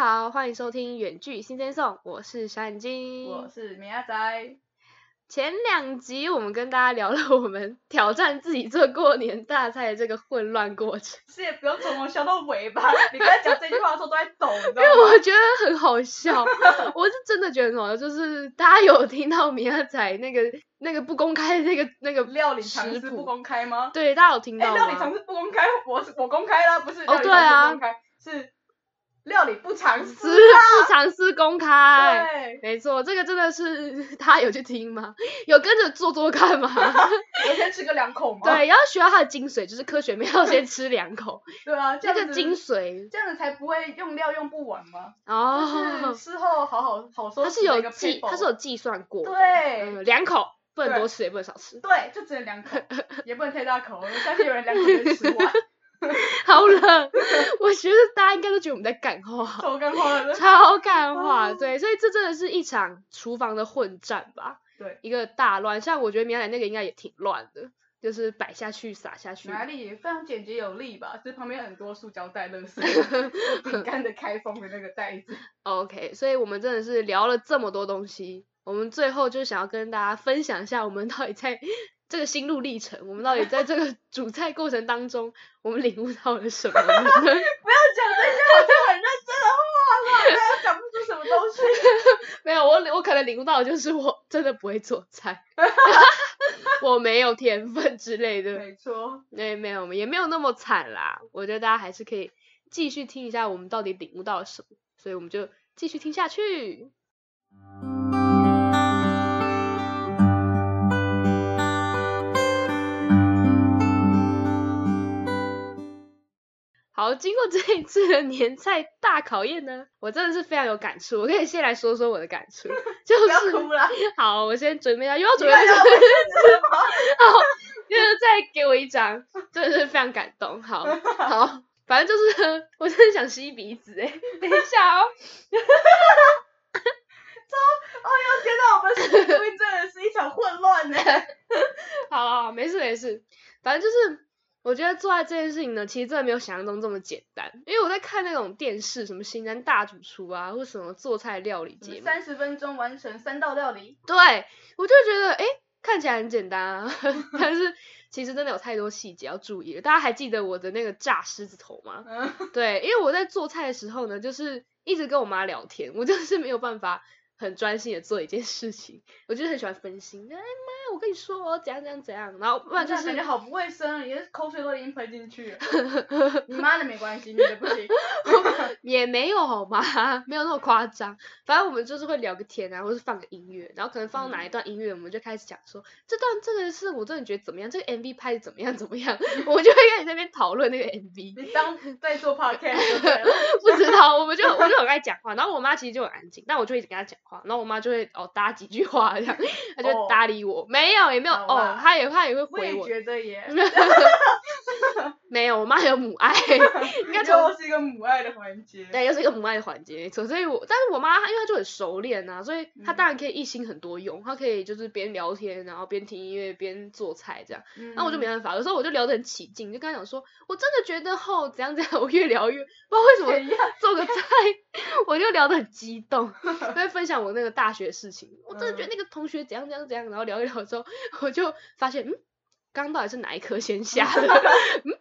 好，欢迎收听远距新鲜颂，我是小眼睛，我是米阿仔。前两集我们跟大家聊了我们挑战自己做过年大菜的这个混乱过程，是也不用从头笑到尾吧？你刚才讲这句话的时候都在抖，你知道因为？我觉得很好笑，我是真的觉得很好笑，就是大家有听到米亚仔那个那个不公开的那个那个料理常识不公开吗？对，大家有听哎，到料理常吗？识不公开，我是我公开了，不是哦对啊公开，是料理不常识是不尝试公开。对，没错，这个真的是 大家有去听吗？有跟着做做看吗？我先吃个两口吗。对，要学到它的精髓，就是科学面要先吃两口，对啊，这个精髓这样子才不会用料用不完嘛。就哦是。事后好好好说。它是有计，他是有计算过的，对嗯，两口不能多吃，也不能少吃。对，就只能两口，也不能太大口，我相信有人两口就吃完。好冷，我觉得大家应该都觉得我们在干话，超干话的。超干话，哦对，所以这真的是一场厨房的混战吧，对，一个大乱。像我觉得米亚奶那个应该也挺乱的，就是摆下去撒下去，哪里非常简洁有力吧？就是旁边很多塑胶袋、垃圾、饼干的开封的那个袋子。OK，所以我们真的是聊了这么多东西，我们最后就想要跟大家分享一下，我们到底在这个心路历程，我们到底在这个 煮菜过程当中，我们领悟到了什么呢？不要讲这些好像很认真的话了，大家讲不出什么东西。没有，我我可能领悟到的就是我真的不会做菜，我没有天分之类的。没错，对，没有，也没有那么惨啦。我觉得大家还是可以继续听一下我们到底领悟到了什么，所以我们就继续听下去。好，经过这一次的年菜大考验呢，我真的是非常有感触。我可以先来说说我的感触，就不要是哭了。好，我先准备一下，又要准备？好，就是再给我一张，真的是非常感动。好，好，反正就是我真的想吸鼻子哎，等一下哦。哦哟，天哪，我们实际录音真的是一场混乱呢。好好好，没事没事，反正就是我觉得做爱这件事情呢，其实真的没有想象中这么简单。因为我在看那种电视，什么《型男大主厨》啊，或什么做菜料理节目，三十分钟完成三道料理，对我就觉得诶，看起来很简单啊，但是其实真的有太多细节要注意了。大家还记得我的那个炸狮子头吗？嗯，对，因为我在做菜的时候呢，就是一直跟我妈聊天，我就是没有办法很专心的做一件事情，我就是很喜欢分心。哎妈，我跟你说我怎样怎样怎样，然后不然就是那感觉好不卫生，你的口水都已经喷进去了。你妈的没关系，你的不行。也没有好吗？没有那么夸张。反正我们就是会聊个天啊，或是放个音乐，然后可能放到哪一段音乐，我们就开始讲说这段这个是我真的觉得怎么样，这个 MV 拍的怎么样怎么样，我们就会开始在那边讨论那个 MV。你当在做 podcast。不知道，我们就我就很爱讲话，然后我妈其实就很安静，但我就一直跟她讲话，然后我妈就会哦搭几句话这样，她就搭理我，没有也没有哦，她也她也会我也回我，觉得耶，没有，我妈有母爱，应该从又是一个母爱的环节。对，又是一个母爱的环节，没错。所以我，但是我妈因为她就很熟练啊，所以她嗯当然可以一心很多用，她可以就是边聊天，然后边听音乐边做菜这样。嗯，那我就没办法，有时候我就聊得很起劲，就跟她讲说，我真的觉得吼怎样怎样，我越聊越不知道为什么？做个菜，我就聊得很激动，就会分享我那个大学事情。我真的觉得那个同学怎样怎样怎样，然后聊一聊之后，我就发现，嗯，刚刚到底是哪一颗先下的？嗯嗯，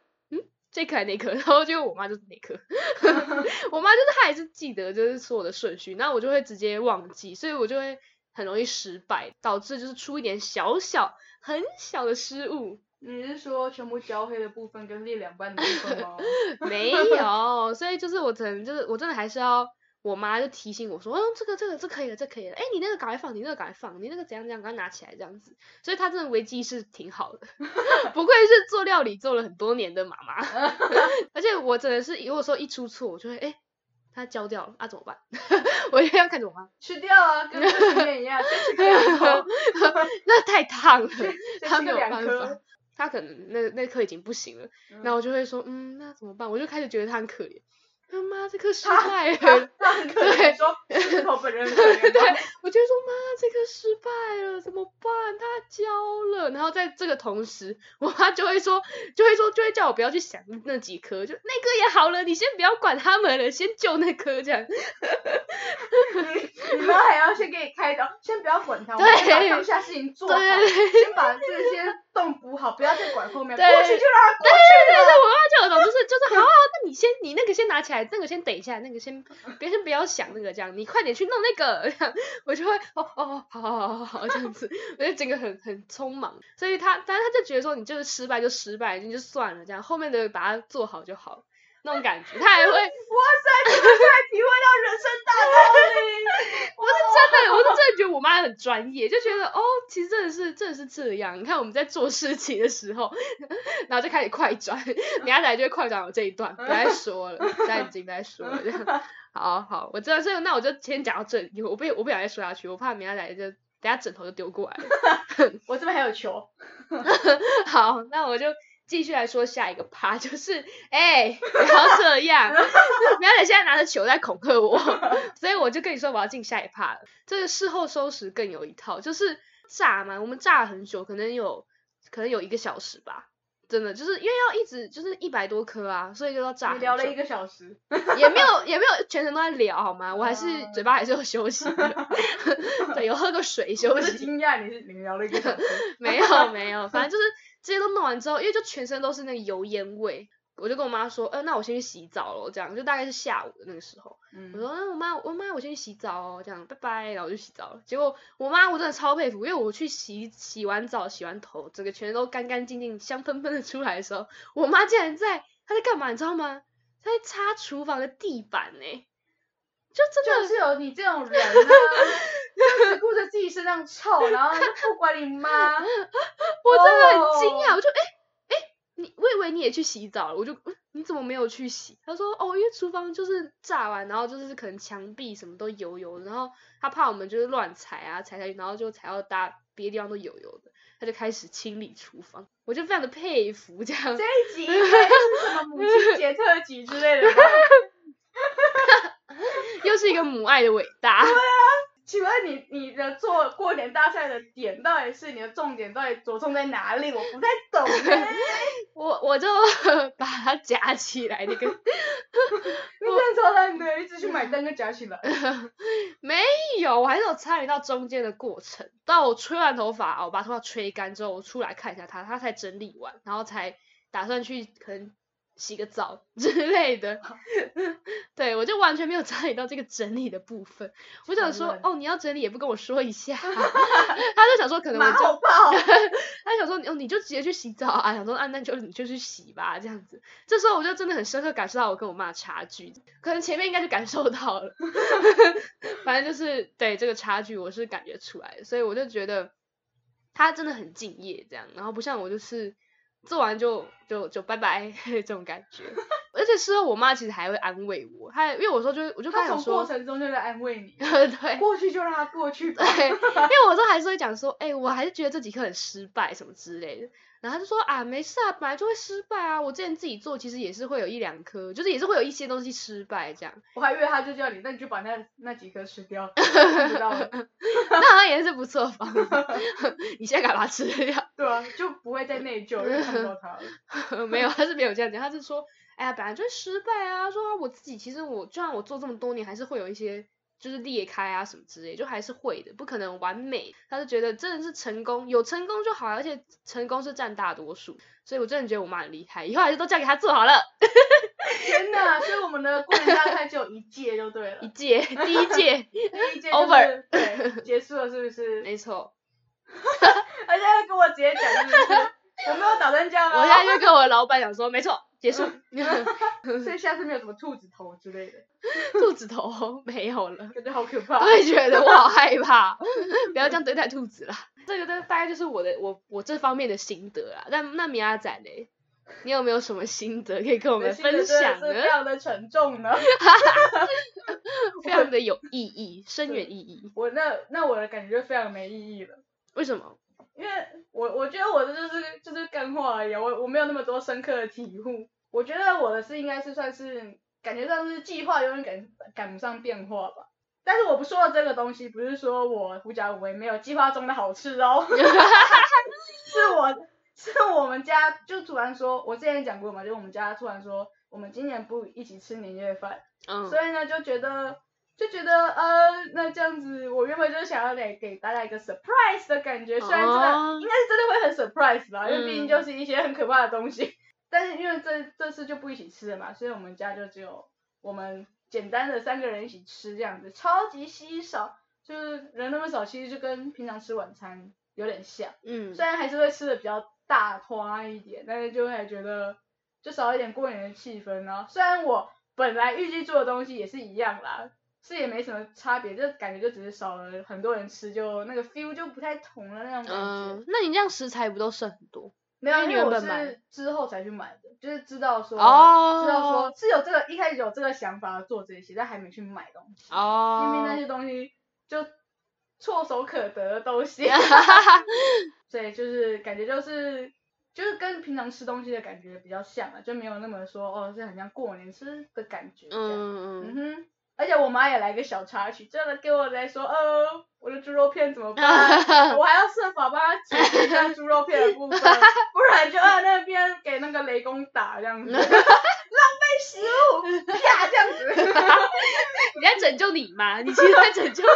这颗还是那颗？然后就我妈就是那颗，我妈就是她还是记得就是所有的顺序，那我就会直接忘记，所以我就会很容易失败，导致就是出一点小小很小的失误。你是说全部焦黑的部分跟裂两半的部分吗？没有，所以就是我可能就是我真的还是要我妈就提醒我说，嗯，这个这个这可以了，这可以了，哎，你那个赶快放，你那个赶快放，你那个怎样怎样，赶快拿起来这样子。所以她真的危机意识挺好的，不愧是做料理做了很多年的妈妈。而且我真的是如果说一出错，我就会哎，它焦掉了啊怎么办？我就要看着我妈，吃掉啊，跟面一样，先吃个两口，那太烫了，先她没有办法颗。。她可能那那颗已经不行了，然后我就会说，嗯，那怎么办？我就开始觉得她很可怜，他妈 这颗失败了，他很可对怜，说石头本人对，我就说妈这颗失败了怎么办？他交了，然后在这个同时，我妈就会说就会说就会叫我不要去想那几颗，就那颗也好了，你先不要管他们了，先救那颗这样。你你妈还要先给你开刀，先不要管他，我们先把当下事情做好，对先把这些洞补好，不要再管后面，过对去就让它过对去了。对对，我妈就有种就是就是好好，那你先你那个先拿起来，那个先等一下，那个先别先不要想那个这样，你快点去弄那个，这样我就会哦哦，好好好好好这样子，我就整个很很匆忙，所以他但是他就觉得说你就是失败就失败，你就算了这样，后面的把它做好就好，那种感觉，他还会哇塞，你们现在体会到人生大道理。我是真的，我是真的觉得我妈很专业，就觉得哦，其实真的是真的是这样。你看我们在做事情的时候，然后就开始快转，等下来就会快转我这一段，不再说了，现在已经在说了。这样好好，我知道这个，那我就先讲到这里，我不我不想再说下去，我怕明天来就等下枕头就丢过来了。我这边还有球，好，那我就继续来说下一个趴，就是哎、不要这样，不要你现在拿着球在恐吓我，所以我就跟你说我要进下一趴了。这个事后收拾更有一套，就是炸嘛，我们炸了很久，可能有可能有一个小时吧。真的就是因为要一直就是一百多颗啊，所以就要炸你聊了一个小时，也没有也没有全程都在聊好吗？我还是啊嘴巴还是有休息的，对，有喝个水休息。惊讶你是你聊了一个小时，没有没有，反正就是这些都弄完之后，因为就全身都是那个油烟味，我就跟我妈说，呃，那我先去洗澡了，这样就大概是下午的那个时候，嗯我说，那我妈我妈我先去洗澡哦，这样拜拜，然后我就洗澡了。结果我妈我真的超佩服，因为我去洗洗完澡洗完头，整个全身都干干净净、香喷喷的出来的时候，我妈竟然在她在干嘛，你知道吗？她在擦厨房的地板呢、就真的就是有你这种人 只顾着自己身上臭，然后就不管你妈。我真的很惊讶，哦我就哎哎、你我以为你也去洗澡了，我就、嗯、你怎么没有去洗？他说哦，因为厨房就是炸完，然后就是可能墙壁什么都油油的，然后他怕我们就是乱踩啊踩下去，然后就踩到大别的地方都油油的，他就开始清理厨房，我就非常的佩服这样这。一集应该是什么母亲节特辑之类的吧？又是一个母爱的伟大。请问你你的做过年大赛的点到底是你的重点到底着重在哪里？我不太懂呢。我我就 把它夹起来，那个 你真的超烂的，一直去买单跟夹起来。没有，我还是有参与到中间的过程。到我吹完头发，我把头发吹干之后，我出来看一下它，它才整理完，然后才打算去可能洗个澡 之类的。对我就完全没有参与到这个整理的部分。我想说，哦，你要整理也不跟我说一下，他就想说可能我就。他想说，哦，你就直接去洗澡啊，想说啊，那就你就去洗吧，这样子。这时候我就真的很深刻感受到我跟我妈的差距，可能前面应该就感受到了，反正就是对这个差距我是感觉出来的，所以我就觉得他真的很敬业这样，然后不像我就是做完就就就拜拜 这种感觉。而且事后我妈其实还会安慰我，她因为我说就是我就跟他她说，从过程中就在安慰你，对，过去就让它过去吧。对，因为我都还是会讲说，哎、我还是觉得这几课很失败什么之类的。然后她就说啊，没事啊，本来就会失败啊。我之前自己做，其实也是会有一两颗，就是也是会有一些东西失败这样。我还以为他就叫你，那你就把那那几颗吃掉，看不到了。那好像也是不错的方法。你现在把它吃掉。对啊，就不会再内疚，因为看不到它了。没有，他是没有这样讲，他是说，哎呀，本来就是失败啊。说我自己其实我就算我做这么多年，还是会有一些就是裂开啊什么之类，就还是会的，不可能完美。他就觉得真的是成功，有成功就好，而且成功是占大多数。所以我真的觉得我妈很厉害，以后还是都嫁给他做好了。天哪！所以我们的过年大概就有一届就对了一，届，第一届，第一届 就是 Over 对结束了，是不是？没错。而且他跟我直接讲，是不是？我没有打算这样我现在啊，就跟我老板讲说，没错，结束。所以下次没有什么兔子头之类的，兔子头 没有了。感觉好可怕。我也觉得我好害怕，不要这样对待兔子啦。这个大大概就是我的我我这方面的心得啦。那那米亚仔嘞，你有没有什么心得可以跟我我们分享呢是？非常的沉重呢。非常的有意义，深远意义。我那那我的感觉就非常没意义了。为什么？因为我我觉得我的就是就是干话而已啊，我我没有那么多深刻的体悟。我觉得我的是应该是算是感觉上是计划永远赶赶不上变化吧。但是我不说的这个东西，不是说我狐假虎威没有计划中的好吃哦，是我是我们家就突然说，我之前讲过嘛，就我们家突然说，我们今年不一起吃年夜饭，嗯，所以呢就觉得就觉得呃，那这样子，我原本就是想要给给大家一个 surprise 的感觉，虽然真的、哦应该是真的会很 surprise 吧，因为毕竟嗯就是一些很可怕的东西，但是因为这这次就不一起吃了嘛，所以我们家就只有我们简单的三个人一起吃这样子，超级稀少，就是人那么少，其实就跟平常吃晚餐有点像。嗯虽然还是会吃的比较大花一点，但是就会觉得就少一点过年的气氛啊。虽然我本来预计做的东西也是一样啦，是也没什么差别，就感觉就只是少了很多人吃，就那个 feel 就不太同了那种感觉。嗯，那你这样食材不都剩很多？没有，因为我是之后才去买的，就是知道说，哦知道说是有这个一开始有这个想法做这些，但还没去买东西，哦，因为那些东西就唾手可得的东西。所以就是感觉就是就是跟平常吃东西的感觉比较像啊，就没有那么说哦是很像过年吃的感觉这样。嗯嗯嗯哼，而且我妈也来个小插曲，真的给我来说，呃，我的猪肉片怎么办？我还要设法帮她解决一下猪肉片的部分，不然就在那边给那个雷公打这样子，浪费食物，啪这样子。你在拯救你妈，你其实在拯救你，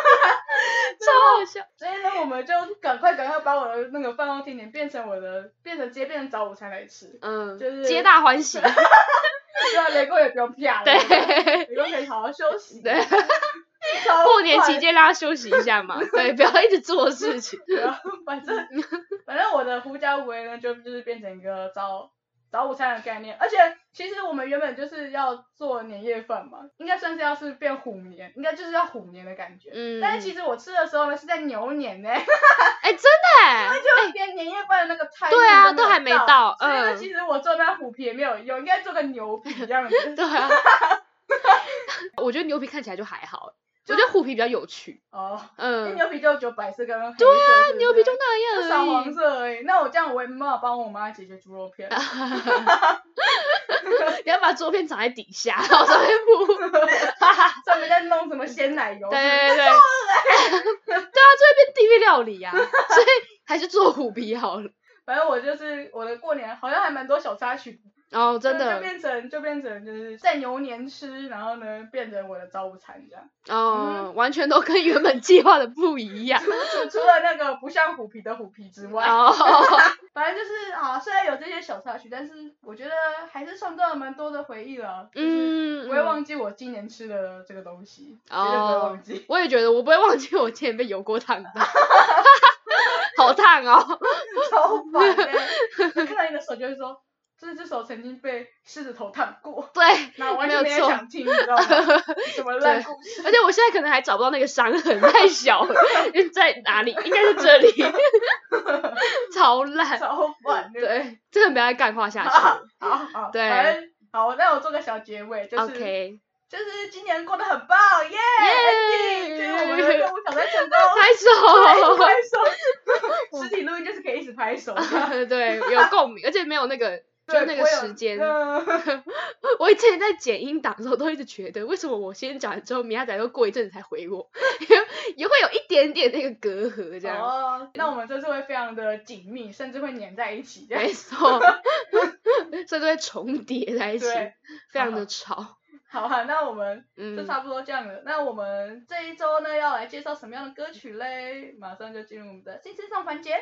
超好笑。所以呢，我们就赶快赶快把我的那个饭后甜点变成我的，变成直接变成早午餐来吃。嗯，就是皆大欢喜。对啊，雷公也不用啪了，对雷公可以好好休息。对，过年期间让他休息一下嘛，对，不要一直做事情。反正反正我的狐假虎威呢，就就是变成一个早早午餐的概念，而且其实我们原本就是要做年夜饭嘛，应该算是要是变虎年，应该就是要虎年的感觉。嗯，但是其实我吃的时候呢，是在牛年呢，哎，真的哎，就连年夜饭的那个菜对啊都都还没到所以呢，嗯其实我做那虎皮也没有用，应该做个牛皮这样子。对啊。我觉得牛皮看起来就还好，我觉得虎皮比较有趣。哦，因为嗯，牛皮就只有白色跟黑色。对啊牛皮就那样就少黄。色而已。那我这样我也没办法帮我妈解决猪肉片。你要把桌片藏在底下，然后上面铺。上面在弄什么鲜奶油？对对对对，对啊，这会变地狱料理啊，所以还是做虎皮好了。反正我就是我的过年好像还蛮多小插曲，哦，真的就，变成就变成就是在牛年吃，然后呢变成我的早午餐这样。哦，完全都跟原本计划的不一样。除除了那个不像虎皮的虎皮之外，哦，反正就是啊，虽然有这些小插曲，但是我觉得还是创造了蛮多的回忆了。就是嗯，不会忘记我今年吃的这个东西，绝对不会哦忘记。我也觉得，我不会忘记我今年被油锅烫到，好烫哦。超烦的、就看到你的手就会说，这只手曾经被狮子头烫过，对，那我完全没有错想听，你知道吗？什么 烂故事？而且我现在可能还找不到那个伤痕，太小了，在哪里？应该是这里，超烂。超烦的。对，真的不要再干话下去好。好好，对好，那我做个小结尾，就是就是今年过得很棒，耶！耶就是我们的任务挑战成功，拍拍手。拍手。实体录音就是可以一直拍手，对，有共鸣，而且没有那个，就那个时间。嗯 我以前在剪音档的时候，都一直觉得，为什么我先讲完之后，米亚仔又过一阵子才回我，也也会有一点点那个隔阂这样。哦，那我们这次会非常的紧密，甚至会粘在一起，没 错，甚至会重叠在一起，非常的吵。好啊，那我们就嗯，差不多这样了。那我们这一周呢，要来介绍什么样的歌曲嘞？马上就进入我们的新词上环节。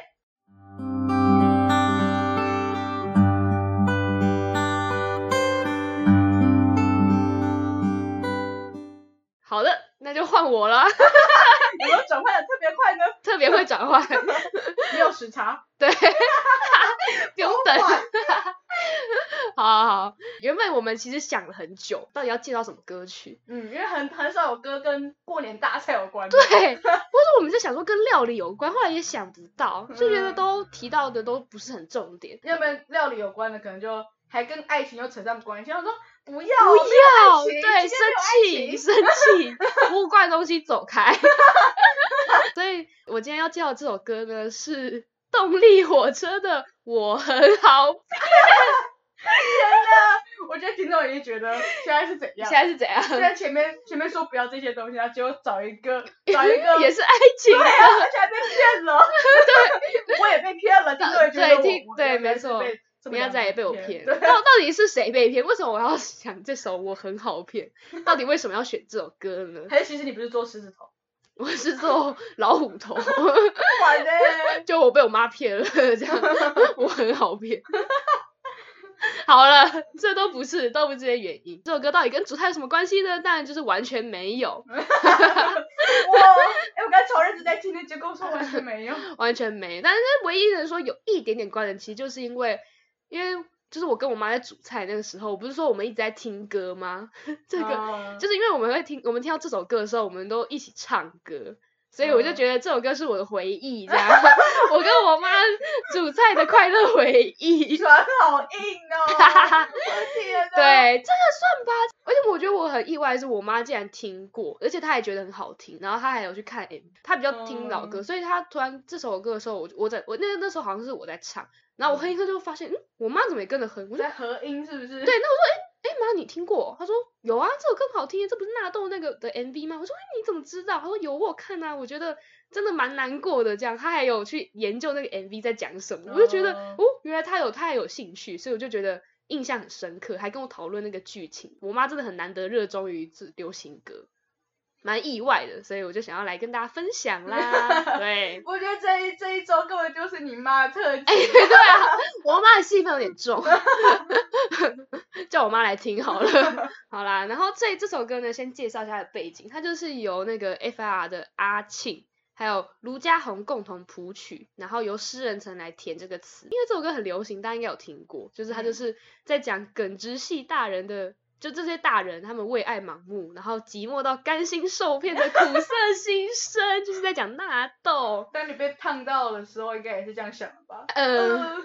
好的，那就换我了，有没有转换的特别快呢？特别会转换，没有时差，对，不用等。好快好好好，原本我们其实想了很久，到底要介绍什么歌曲。嗯，因为很很少有歌跟过年大菜有关。对，或者我们就想说跟料理有关，后来也想不到，就觉得嗯都提到的都不是很重点。要不然料理有关的，可能就还跟爱情又扯上关系。我说不要，不要，对，生气，生气，污怪东西走开。所以我今天要介绍这首歌呢，是动力火车的《我很好骗》。我觉得听众已经觉得现在是怎样？现在是怎样？现在前面前面说不要这些东西，然后结果找一个找一个也是爱情对啊，而且还被骗了。对，我也被骗了，听众也觉得对我听对没错被这么两个米娅仔也被我骗 到到底是谁被骗？为什么我要想这首我很好骗？到底为什么要选这首歌呢？还是其实你不是做狮子头？我是做老虎头，完嘞，就我被我妈骗了，这样 我很好骗。好了，这都不是，都不是这些原因。这首歌到底跟主菜有什么关系呢？当然就是完全没有，哇！哎，我刚才超认真在听的，结果说完全没有。完全没。但是唯一能说有一点点关联，其实就是因为，因为就是我跟我妈在煮菜那个时候，我不是说我们一直在听歌吗？这个、哦就是因为我们会听，我们听到这首歌的时候，我们都一起唱歌，所以我就嗯觉得这首歌是我的回忆，这样，我跟我妈煮菜的快乐回忆。船好硬哦！我的天哪！对，这个算吧。而且我觉得我很意外，是我妈竟然听过，而且她也觉得很好听，然后她还有去看 M，她比较听老歌，嗯所以她突然这首歌的时候，我我在我那那时候好像是我在唱，然后我哼一哼就发现，嗯，我妈怎么也跟着哼，我在合音是不是？对，那我说，哎、哎、妈，你听过？她说有啊，这首歌好听，这不是纳豆那个的 MV 吗？我说，哎、你怎么知道？她说有，我有看啊，我觉得真的蛮难过的。这样，她还有去研究那个 MV 在讲什么，我就觉得，哦哦，原来她有，她还有兴趣，所以我就觉得印象很深刻，还跟我讨论那个剧情。我妈真的很难得热衷于这流行歌，蛮意外的，所以我就想要来跟大家分享啦。对，我觉得这一这一周根本就是你妈的特辑。哎、对啊，我妈的戏份有点重，叫我妈来听好了。好啦，然后这这首歌呢，先介绍一下它的背景，它就是由那个 F.I.R 的阿庆。还有卢嘉宏共同谱曲，然后由诗人曾来填这个词。因为这首歌很流行，大家应该有听过，就是它就嗯是在讲耿直系大人的，就这些大人他们为爱盲目，然后寂寞到甘心受骗的苦涩 心声，就是在讲纳豆。当你被烫到的时候，应该也是这样想的吧？嗯、呃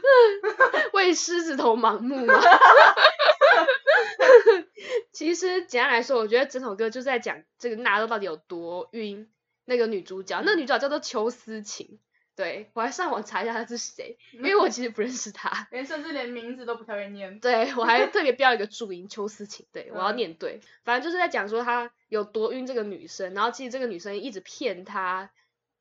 为狮子头盲目吗？其实简单来说，我觉得整首歌就是在讲这个纳豆到底有多晕那个女主角，那个女主角叫做邱思琴。对我还上网查一下他是谁，因为我其实不认识他。连甚至连名字都不太会念。对我还 特别标一个注音邱思晴，对我要嗯念对。反正就是在讲说他有多晕这个女生，然后其实这个女生一直骗她，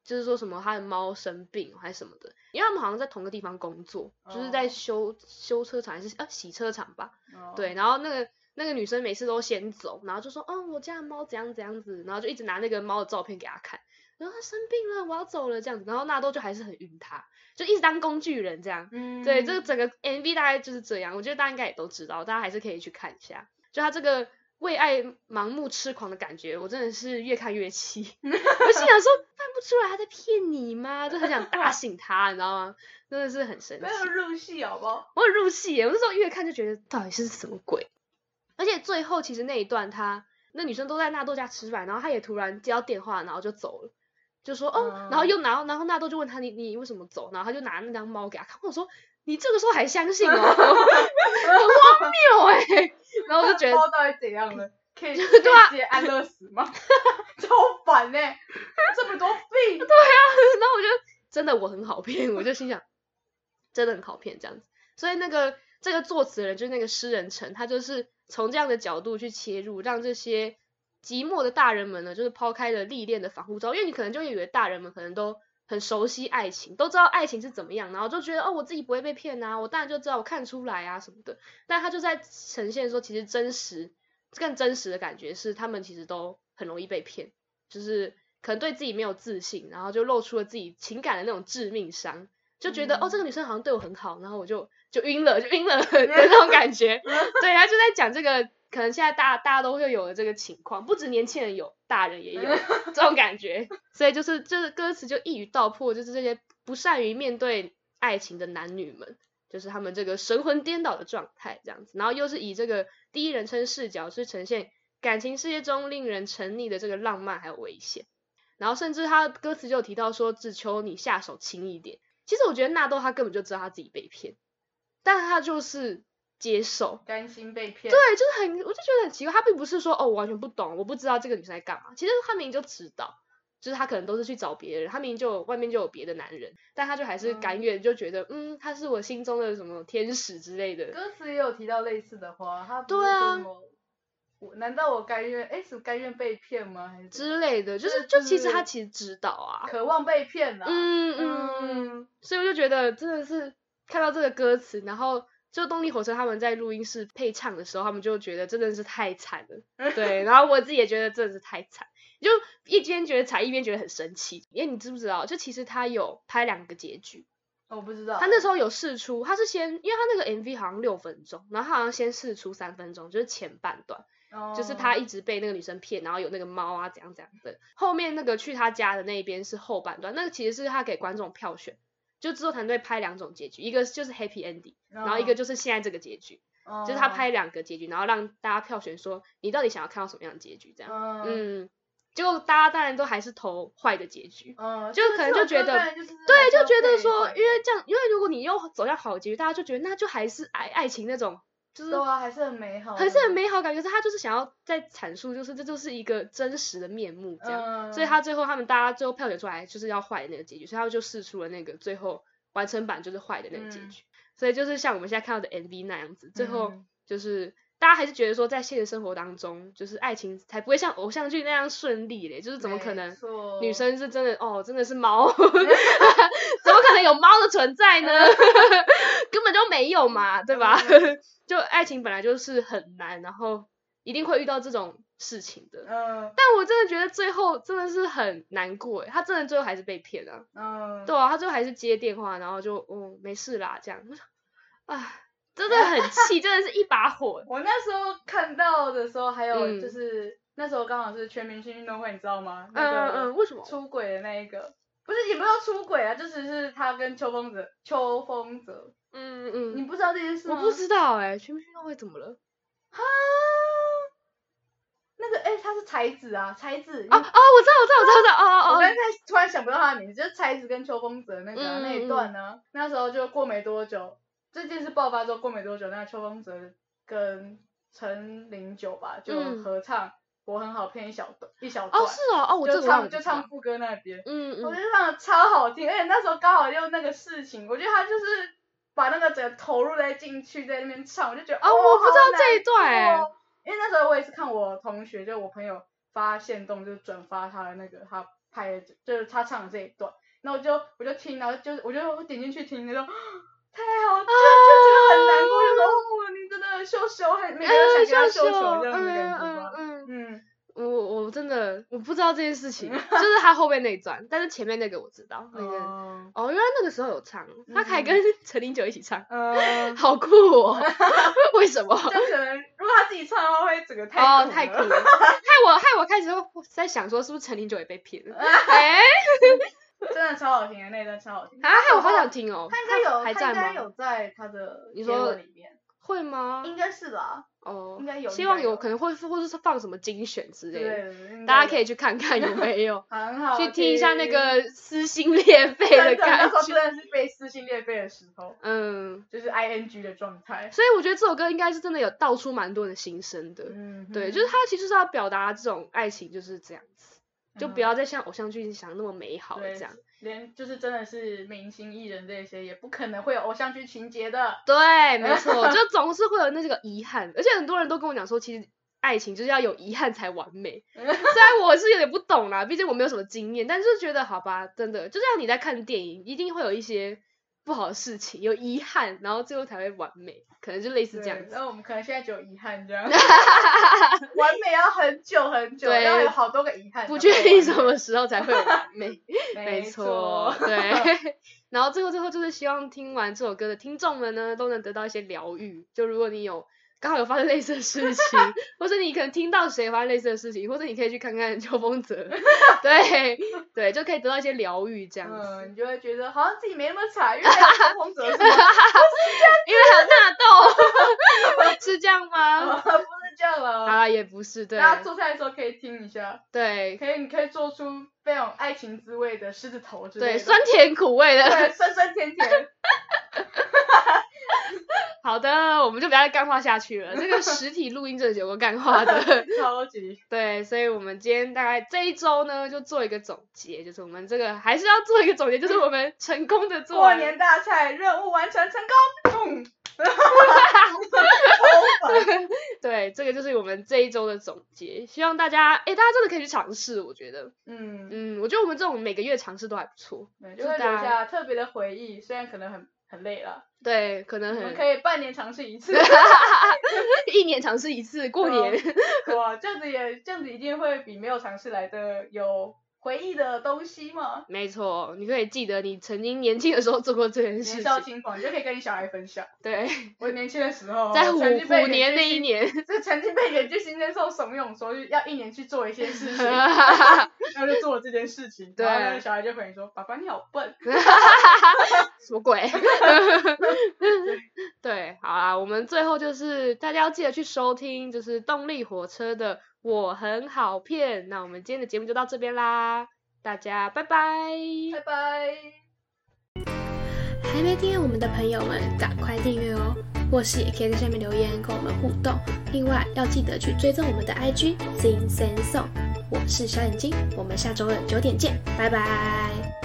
就是说什么她的猫生病还是什么的，因为他们好像在同个地方工作，就是在哦修修车厂还是啊洗车厂吧。哦对，，然后那个那个女生每次都先走，然后就说，嗯，我家的猫怎样怎样子，然后就一直拿那个猫的照片给他看，然后他生病了，我要走了这样子，然后纳豆就还是很晕他，就一直当工具人这样。嗯对，这个整个 MV 大概就是这样，我觉得大家应该也都知道，大家还是可以去看一下，就他这个。为爱盲目痴狂的感觉，我真的是越看越气。我心想说，看不出来他在骗你吗？就很想打醒他，你知道吗？真的是很生气。没有入戏好不好？我很入戏耶，我那时候越看就觉得到底是什么鬼，而且最后其实那一段他那女生都在纳豆家吃饭，然后他也突然接到电话，然后就走了，就说哦，然后又然后然后纳豆就问他你你为什么走，然后他就拿那张猫给他看，我说你这个时候还相信哦，很荒谬哎，然后我就觉得猫到底怎样了？可以直接安乐死吗？超烦呢、这么多病。然后我就真的我很好骗，我就心想真的很好骗这样子。所以那个这个作词人就是那个诗人陈，他就是从这样的角度去切入，让这些寂寞的大人们呢，就是抛开了历练的防护罩，因为你可能就以为大人们可能都很熟悉爱情，都知道爱情是怎么样，然后就觉得哦我自己不会被骗啊，我当然就知道我看出来啊什么的。但他就在呈现说，其实真实更真实的感觉是，他们其实都很容易被骗，就是可能对自己没有自信，然后就露出了自己情感的那种致命伤，就觉得、哦这个女生好像对我很好，然后我就就晕了，就晕了 的那种感觉。对，他就在讲这个，可能现在大大家都会有的这个情况，不止年轻人有，大人也有这种感觉。所以就是就是歌词就一语道破，就是这些不善于面对爱情的男女们。就是他们这个神魂颠倒的状态，这样子，然后又是以这个第一人称视角，去呈现感情世界中令人沉溺的这个浪漫还有危险，然后甚至他歌词就有提到说，只求你下手轻一点。其实我觉得纳豆他根本就知道他自己被骗，但他就是接受，甘心被骗。对，就是很，我就觉得很奇怪，他并不是说哦，我完全不懂，我不知道这个女生在干嘛。其实他明明就知道，就是他可能都是去找别人，他明明就有外面就有别的男人，但他就还是甘愿就觉得，嗯，他是我心中的什么天使之类的。歌词也有提到类似的话，他不对啊难道我甘愿？哎，是甘愿被骗吗？还是之类的，就就是是就其就是实他其实知道啊，渴望被骗啊？嗯嗯嗯，所以我就觉得真的是看到这个歌词，然后就动力火车他们在录音室配唱的时候，他们就觉得真的是太惨了，对，然后我自己也觉得真的是太惨，就一边觉得惨，一边觉得很生气，因为你知不知道，就其实他有拍两个结局，我不知道。他那时候有试出，他是先，因为他那个 MV 好像六分钟，然后他好像先试出三分钟，就是前半段。候就是他一直被那个女生骗，然后有那个猫啊怎样怎样的。后面那个去他家的那一边是后半段，那个其实是他给观众票选，就制作团队拍两种结局，一个就是 happy ending，然后一个就是现在这个结局，哦就是他拍两个结局，然后让大家票选说你到底想要看到什么样的结局这样。嗯嗯，结果大家当然都还是投坏的结局。嗯，就可能就觉得对，对，就觉得说，因为这样，因为如果你又走向好的结局，大家就觉得那就还是爱爱情那种，就是对啊，还是很美好，还是很美好感觉，是他就是想要在阐述，就是这就是一个真实的面目这样，嗯，所以他最后他们大家最后票选出来就是要坏的那个结局，所以他们就试出了那个最后完成版就是坏的那个结嗯。局，所以就是像我们现在看到的 MV 那样子，最后嗯。就是。大家还是觉得说，在现实生活当中，就是爱情才不会像偶像剧那样顺利嘞，就是怎么可能女生是真的哦，真的是猫 怎么可能有猫的存在呢？根本就没有嘛，对吧？嗯就爱情本来就是很难，然后一定会遇到这种事情的。嗯但我真的觉得最后真的是很难过诶，他真的最后还是被骗了、嗯，对啊，他最后还是接电话，然后就嗯没事啦这样，真的很气，真的是一把火。我那时候看到的时候，还有嗯就是、那时候刚好是全明星运动会，你知道吗？嗯那个嗯嗯，为什么？出轨的那一个，不是也没有出轨啊，就只是他跟秋风泽，秋风泽，嗯嗯嗯，你不知道这件事吗？我不知道诶，全明星运动会怎么了？啊，那个哎、他是才子啊，才子啊啊，我知道我知道我知道知道，哦哦哦我刚，才突然想不到他的名字，就是才子跟秋风泽那个啊、嗯那一段呢，那时候就过没多久，这件事爆发之后过没多久，那秋风泽跟陈零九吧就嗯。合唱《我很好骗》一小段一小段，哦是哦哦，我这就唱就唱副歌那边，嗯嗯。我觉得唱的超好听，而且那时候刚好又那个事情，我觉得他就是把那个整个投入在进去，在那边唱，我就觉得哦我不知道这一段欸因为那时候我也是看我同学，就我朋友发现动，就是转发他的那个他拍的，就是他唱的这一段，那我就我就听，然后就我就点进去听，然后太好，就就觉得很难过，就说哦，你真的秀秀，很每个人想跟他秀秀这样子的感觉吧，嗯嗯嗯，我我真的我不知道这件事情，就是他后面那一段，但是前面那个我知道，那个。嗯哦，原来那个时候有唱，他还跟陈零九一起唱，嗯，好酷哦，为什么？就可能如果他自己唱的话，会整个太哦，酷太酷了了，害我害我开始在想说，是不是陈零九也被骗了？哎，真的超好听的那一段超好听。啊，害我好想听哦，他应该有，还在他应该吗？有在他的你说里面，会吗？应该是吧，哦应该有，希望有有可能会或者是放什么精选之类的，对，大家可以去去看看有没有。很好去听一下那个撕心裂肺的感觉那感时候真。的是被撕心裂肺的时候，嗯，就是 I N G 的状态。所以我觉得这首歌应该是真的有道出蛮多人的心声的。嗯，对，就是他其实是要表达这种爱情就是这样子，就不嗯要再像偶像剧想的那么美好了这样。连就是真的是明星艺人这些，也不可能会有偶像剧情节的。对，没错，就总是会有那个遗憾，而且很多人都跟我讲说，其实爱情就是要有遗憾才完美。虽然我是有点不懂啦，毕竟我没有什么经验，但是觉得好吧，真的就像你在看电影，一定会有一些不好的事情，有遗憾，然后最后才会完美，可能就类似这样子。对然后我们可能现在只有遗憾这样，完美要很久很久，对要有好多个遗憾。不确定什么时候才会完美，没没错，对。然后最后最后就是希望听完这首歌的听众们呢，都能得到一些疗愈。就如果你有刚好有发生类似的事情，或者你可能听到谁发生类似的事情，或者你可以去看看秋风泽，对对，就可以得到一些疗愈这样子。嗯，你就会觉得好像自己没那么惨，因为秋风泽是吗？因为还有纳豆，是这样吗？不是这样了。啊，也不是，对大家做菜的时候可以听一下，对可以你可以做出非常有爱情滋味的狮子头之类对，酸甜苦味的，对酸酸甜甜。好的，我们就不要再干话下去了。这个实体录音真的有个干话的，超级。对，所以我们今天大概这一周呢，就做一个总结，就是我们这个还是要做一个总结，就是我们成功的做过年大菜任务完成成功。对，这个就是我们这一周的总结。希望大家，哎，大家真的可以去尝试，我觉得。嗯嗯，我觉得我们这种每个月尝试都还不错，就会留下特别的回忆，虽然可能很很累了。对，可能很。可以半年尝试一次，一年尝试一次，过年。哇，这样子也这样子一定会比没有尝试来的有。回忆的东西吗？没错，你可以记得你曾经年轻的时候做过这件事情。年少轻狂，你就可以跟你小孩分享。对，我年轻的时候，在虎虎年那一年，就曾经被远距新生受怂恿说要一年去做一些事情，然后就做了这件事情。对，小孩就回你说：“爸爸你好笨。”什么鬼？对，好啊，我们最后就是大家要记得去收听，就是动力火车的。我很好骗，那我们今天的节目就到这边啦，大家拜拜，拜拜。还没订阅我们的朋友们，赶快订阅哦，或是也可以在下面留言跟我们互动。另外要记得去追踪我们的 IG Sing Sing Song，我是小眼睛，我们下周二九点见，拜拜。